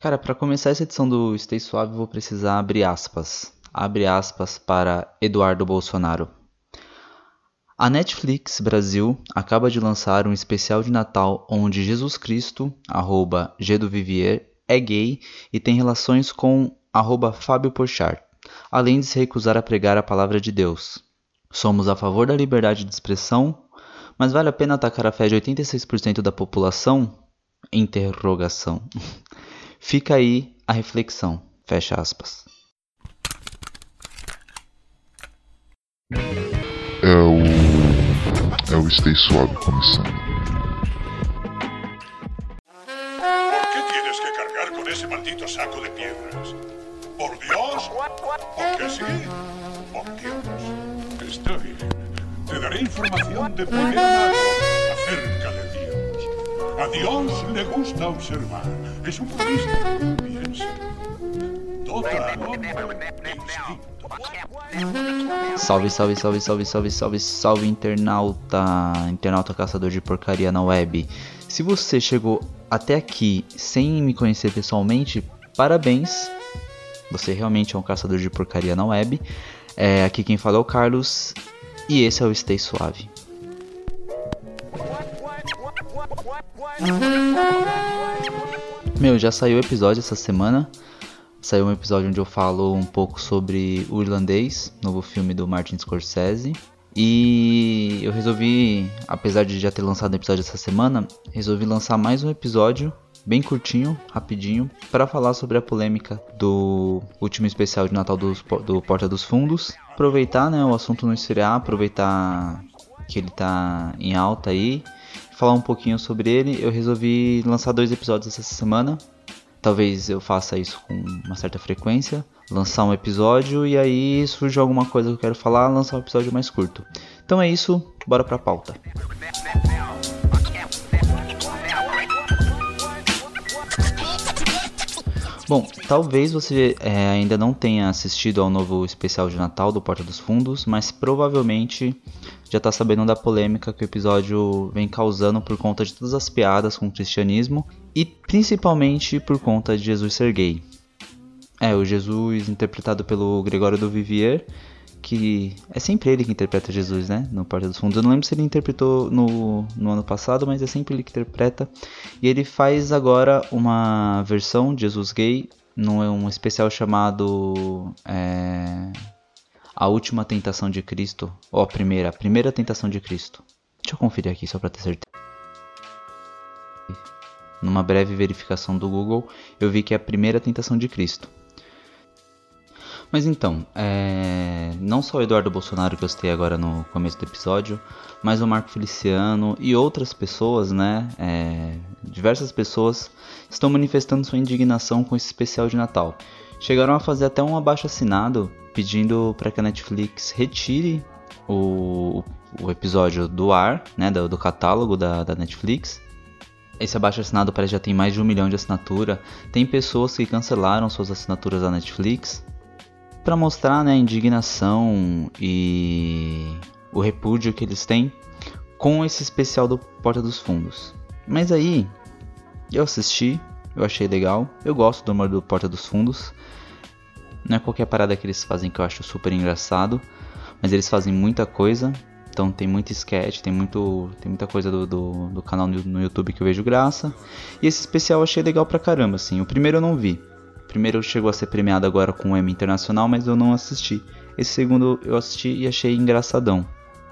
Cara, para começar essa edição do Stay Suave, vou precisar abrir aspas. Abre aspas para Eduardo Bolsonaro. A Netflix Brasil acaba de lançar um especial de Natal onde Jesus Cristo, arroba G do Vivier, é gay e tem relações com arroba Fábio Porchat, além de se recusar a pregar a palavra de Deus. Somos a favor da liberdade de expressão, mas vale a pena atacar a fé de 86% da população? Interrogação. Fica aí a reflexão. Fecha aspas. É o. É o Stay Suave começando. ¿Por qué tienes que cargar con ese maldito saco de piedras? ¿Por Dios? ¿Porque sí? ¿Por Dios? Está bien. Te daré información de primera mano acerca de Dios. A Dios le gusta observar. Es un. Salve, salve, salve, salve, salve, salve, salve, internauta, internauta caçador de porcaria na web. Se você chegou até aqui sem me conhecer pessoalmente, parabéns. Você realmente é um caçador de porcaria na web. É, aqui quem fala é o Carlos e esse é o Stay Suave. Meu, já saiu o episódio essa semana. Saiu um episódio onde eu falo um pouco sobre o Irlandês, novo filme do Martin Scorsese. E eu resolvi, apesar de já ter lançado o episódio essa semana, resolvi lançar mais um episódio bem curtinho, rapidinho, para falar sobre a polêmica do último especial de Natal do, do Porta dos Fundos. Aproveitar, né, o assunto não esfriar, aproveitar que ele tá em alta aí, falar um pouquinho sobre ele. Eu resolvi lançar dois episódios essa semana. Talvez eu faça isso com uma certa frequência, lançar um episódio e aí surge alguma coisa que eu quero falar, lançar um episódio mais curto. Então é isso, bora pra pauta. Bom, talvez você é, ainda não tenha assistido ao novo especial de Natal do Porta dos Fundos, mas provavelmente já está sabendo da polêmica que o episódio vem causando por conta de todas as piadas com o cristianismo e principalmente por conta de Jesus ser gay. É, o Jesus interpretado pelo Gregório do Vivier, que é sempre ele que interpreta Jesus, né? No Porta dos Fundos. Eu não lembro se ele interpretou no, no ano passado, mas é sempre ele que interpreta. E ele faz agora uma versão de Jesus gay num especial chamado é, A Última Tentação de Cristo, ou a primeira, a primeira tentação de Cristo. Deixa eu conferir aqui só para ter certeza. Numa breve verificação do Google, eu vi que é a primeira tentação de Cristo. Mas então, é... não só o Eduardo Bolsonaro que eu citei agora no começo do episódio, mas o Marco Feliciano e outras pessoas, né? É... Diversas pessoas estão manifestando sua indignação com esse especial de Natal. Chegaram a fazer até um abaixo assinado pedindo para que a Netflix retire o, o episódio do ar, né? Do, do catálogo da, da Netflix esse abaixo assinado parece já tem mais de um milhão de assinatura. Tem pessoas que cancelaram suas assinaturas da Netflix para mostrar né, a indignação e o repúdio que eles têm com esse especial do Porta dos Fundos. Mas aí eu assisti, eu achei legal, eu gosto do humor do Porta dos Fundos. Não é qualquer parada que eles fazem que eu acho super engraçado, mas eles fazem muita coisa. Então tem muito sketch, tem, muito, tem muita coisa do, do, do canal no, no YouTube que eu vejo graça. E esse especial eu achei legal pra caramba, assim. O primeiro eu não vi, primeiro chegou a ser premiado agora com o Emmy Internacional, mas eu não assisti. Esse segundo eu assisti e achei engraçadão.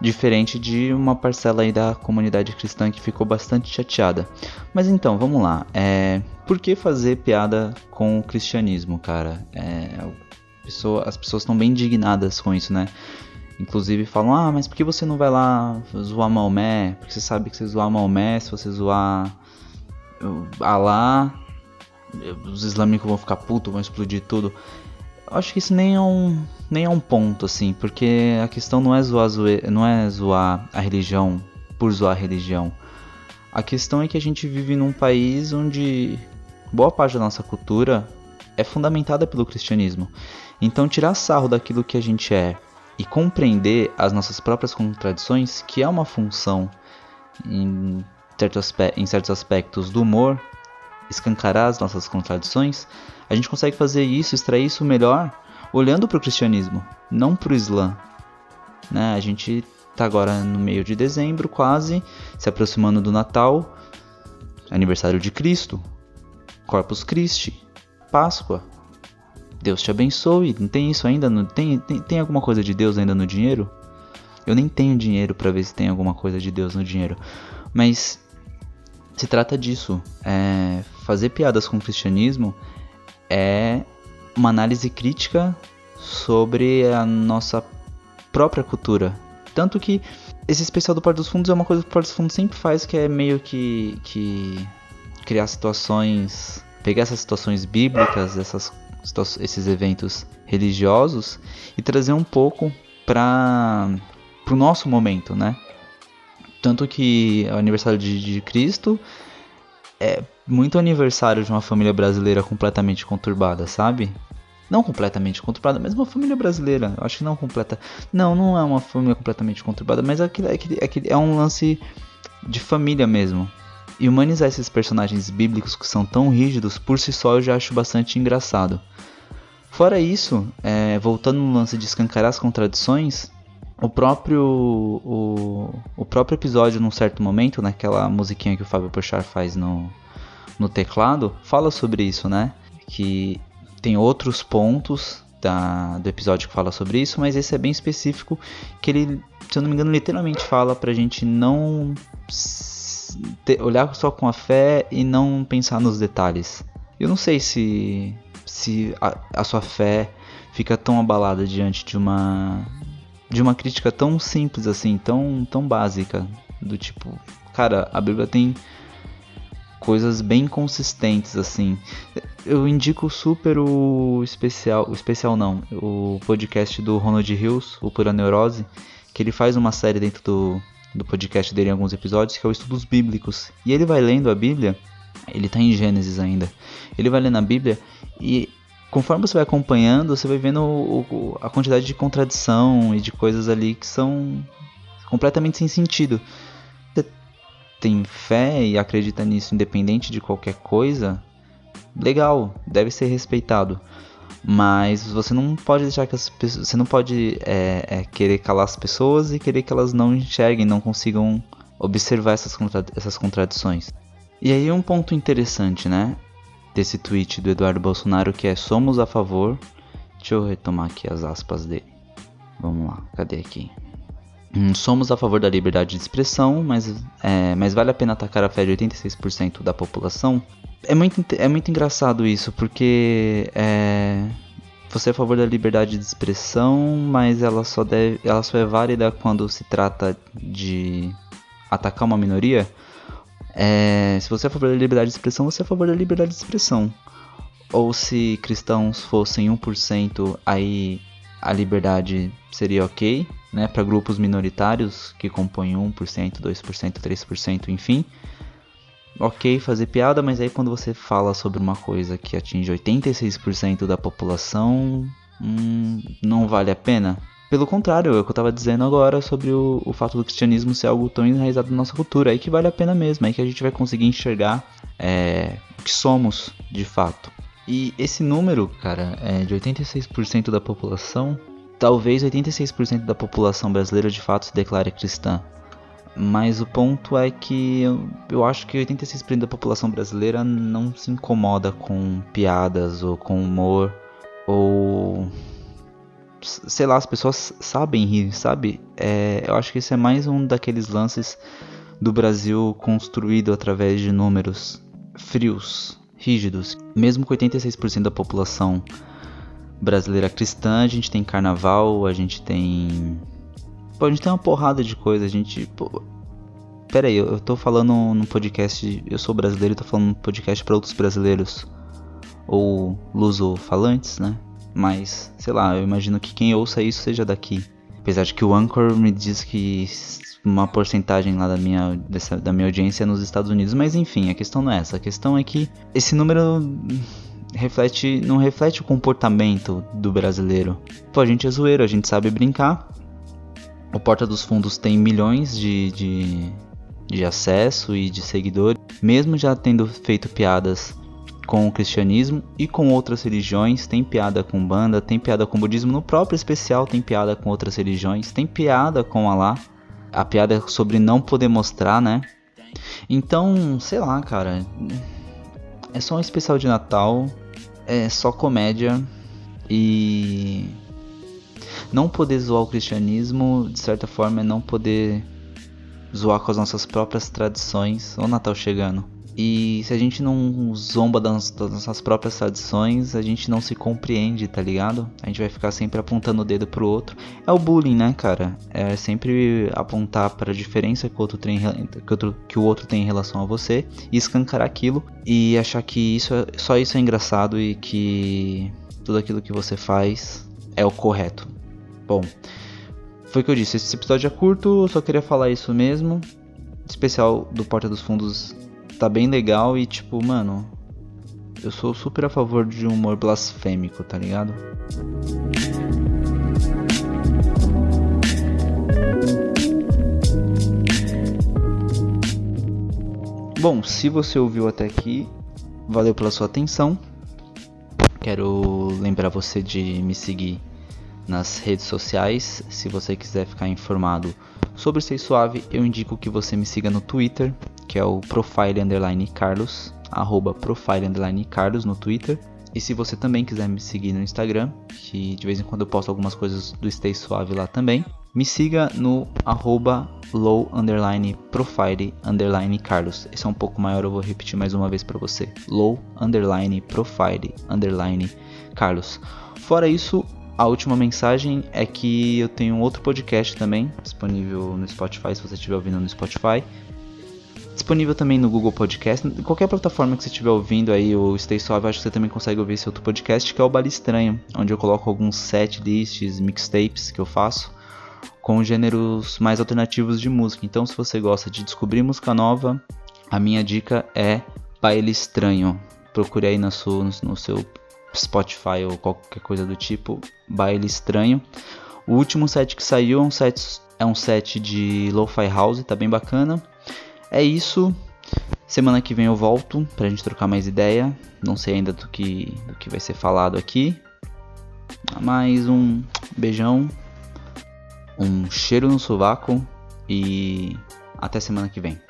Diferente de uma parcela aí da comunidade cristã que ficou bastante chateada. Mas então, vamos lá. É, por que fazer piada com o cristianismo, cara? É, pessoa, as pessoas estão bem indignadas com isso, né? Inclusive falam, ah, mas por que você não vai lá zoar Maomé? Porque você sabe que se zoar Maomé, se você zoar Alá, os islâmicos vão ficar putos, vão explodir tudo. Acho que isso nem é um, nem é um ponto, assim, porque a questão não é zoar, não é zoar a religião por zoar a religião. A questão é que a gente vive num país onde boa parte da nossa cultura é fundamentada pelo cristianismo. Então, tirar sarro daquilo que a gente é e compreender as nossas próprias contradições, que é uma função em certos aspectos do humor, escancarar as nossas contradições, a gente consegue fazer isso, extrair isso melhor olhando para o cristianismo, não para o Islã. Né? A gente está agora no meio de dezembro, quase se aproximando do Natal, aniversário de Cristo, Corpus Christi, Páscoa. Deus te abençoe. Não tem isso ainda? Tem, tem, tem alguma coisa de Deus ainda no dinheiro? Eu nem tenho dinheiro para ver se tem alguma coisa de Deus no dinheiro. Mas se trata disso. É, fazer piadas com o cristianismo é uma análise crítica sobre a nossa própria cultura. Tanto que esse especial do Porto dos Fundos é uma coisa que o Porto dos Fundos sempre faz, que é meio que, que criar situações, pegar essas situações bíblicas, essas, esses eventos religiosos e trazer um pouco para o nosso momento, né? Tanto que o aniversário de, de Cristo é muito aniversário de uma família brasileira completamente conturbada, sabe? Não completamente conturbada, mas uma família brasileira. Acho que não completa. Não, não é uma família completamente conturbada, mas é, é, aquele, é, aquele, é um lance de família mesmo. E humanizar esses personagens bíblicos que são tão rígidos, por si só eu já acho bastante engraçado. Fora isso, é, voltando no lance de escancarar as contradições, o próprio o, o próprio episódio num certo momento, naquela musiquinha que o Fábio Pochar faz no, no teclado, fala sobre isso, né? Que tem outros pontos da, do episódio que fala sobre isso, mas esse é bem específico, que ele, se eu não me engano, literalmente fala pra gente não ter, olhar só com a fé e não pensar nos detalhes. Eu não sei se, se a, a sua fé fica tão abalada diante de uma de uma crítica tão simples assim, tão, tão básica, do tipo, cara, a Bíblia tem coisas bem consistentes assim. Eu indico super o especial, o especial não, o podcast do Ronald Hills, o Pura Neurose, que ele faz uma série dentro do, do podcast dele em alguns episódios, que é o Estudos Bíblicos. E ele vai lendo a Bíblia, ele está em Gênesis ainda. Ele vai lendo a Bíblia e conforme você vai acompanhando, você vai vendo o, o, a quantidade de contradição e de coisas ali que são completamente sem sentido. Tem fé e acredita nisso, independente de qualquer coisa, legal, deve ser respeitado. Mas você não pode deixar que as pessoas. Você não pode é, é, querer calar as pessoas e querer que elas não enxerguem, não consigam observar essas, contra, essas contradições. E aí um ponto interessante, né? desse tweet do Eduardo Bolsonaro que é somos a favor. Deixa eu retomar aqui as aspas dele. Vamos lá, cadê aqui? Hum, somos a favor da liberdade de expressão, mas, é, mas vale a pena atacar a fé de 86% da população? É muito, é muito engraçado isso, porque é, você é a favor da liberdade de expressão, mas ela só, deve, ela só é válida quando se trata de atacar uma minoria. É, se você é a favor da liberdade de expressão, você é a favor da liberdade de expressão. Ou se cristãos fossem 1%, aí a liberdade seria ok, né? Para grupos minoritários que compõem 1%, 2%, 3%, enfim. Ok fazer piada, mas aí quando você fala sobre uma coisa que atinge 86% da população, hum, não vale a pena. Pelo contrário, é o que eu estava dizendo agora sobre o, o, fato do cristianismo ser algo tão enraizado na nossa cultura. Aí que vale a pena mesmo, aí que a gente vai conseguir enxergar é, o que somos de fato. E esse número, cara, é de 86% da população, talvez 86% da população brasileira de fato se declare cristã. Mas o ponto é que eu, eu acho que 86% da população brasileira não se incomoda com piadas ou com humor ou sei lá, as pessoas sabem rir, sabe? É, eu acho que esse é mais um daqueles lances do Brasil construído através de números frios, rígidos. Mesmo com 86% da população brasileira cristã, a gente tem carnaval, a gente tem. Pô, a gente tem uma porrada de coisa, a gente. Pô... Pera aí, eu, eu tô falando no podcast. Eu sou brasileiro e tô falando no podcast para outros brasileiros. Ou luso-falantes, né? Mas, sei lá, eu imagino que quem ouça isso seja daqui. Apesar de que o Anchor me diz que uma porcentagem lá da minha, dessa, da minha audiência é nos Estados Unidos. Mas enfim, a questão não é essa. A questão é que esse número reflete não reflete o comportamento do brasileiro. Pô, a gente é zoeiro, a gente sabe brincar. O Porta dos Fundos tem milhões de, de, de acesso e de seguidores. Mesmo já tendo feito piadas com o cristianismo e com outras religiões, tem piada com banda, tem piada com budismo, no próprio especial tem piada com outras religiões, tem piada com Allah, a piada é sobre não poder mostrar, né? Então, sei lá, cara, é só um especial de Natal, é só comédia e não poder zoar o cristianismo, de certa forma, é não poder zoar com as nossas próprias tradições. Olha o Natal chegando. E se a gente não zomba das, das, nossas próprias tradições, a gente não se compreende, tá ligado? A gente vai ficar sempre apontando o dedo pro outro. É o bullying, né, cara? É sempre apontar para a diferença que o, outro tem, que, outro, que o outro tem em relação a você e escancarar aquilo e achar que isso é, só isso é engraçado e que tudo aquilo que você faz é o correto. Bom, foi o que eu disse. Esse episódio é curto, só queria falar isso mesmo. Especial do Porta dos Fundos tá bem legal e tipo, mano, eu sou super a favor de humor blasfêmico, tá ligado? Bom, se você ouviu até aqui, valeu pela sua atenção. Quero lembrar você de me seguir nas redes sociais. Se você quiser ficar informado sobre Ser Suave, eu indico que você me siga no Twitter, que é o Profile Underline Carlos, arroba Profile Underline Carlos no Twitter. E se você também quiser me seguir no Instagram, que de vez em quando eu posto algumas coisas do Stay Suave lá também, me siga no arroba low underline profile underline Carlos. Esse é um pouco maior, eu vou repetir mais uma vez para você. Low underline profile underline Carlos. Fora isso, a última mensagem é que eu tenho outro podcast também, disponível no Spotify, se você estiver ouvindo no Spotify, Disponível também no Google Podcast. Qualquer plataforma que você estiver ouvindo aí, o Stay Suave, acho que você também consegue ouvir esse outro podcast, que é o Bala Estranho, onde eu coloco alguns set lists, mixtapes que eu faço com gêneros mais alternativos de música. Então, se você gosta de descobrir música nova, a minha dica é Baile Estranho. Procure aí no seu, no seu Spotify ou qualquer coisa do tipo, Baile Estranho. O último set que saiu é um set, é um set de Lo-Fi House, tá bem bacana. É isso. Semana que vem eu volto pra gente trocar mais ideia. Não sei ainda do que, do que vai ser falado aqui. Mais um beijão, um cheiro no sovaco e até semana que vem.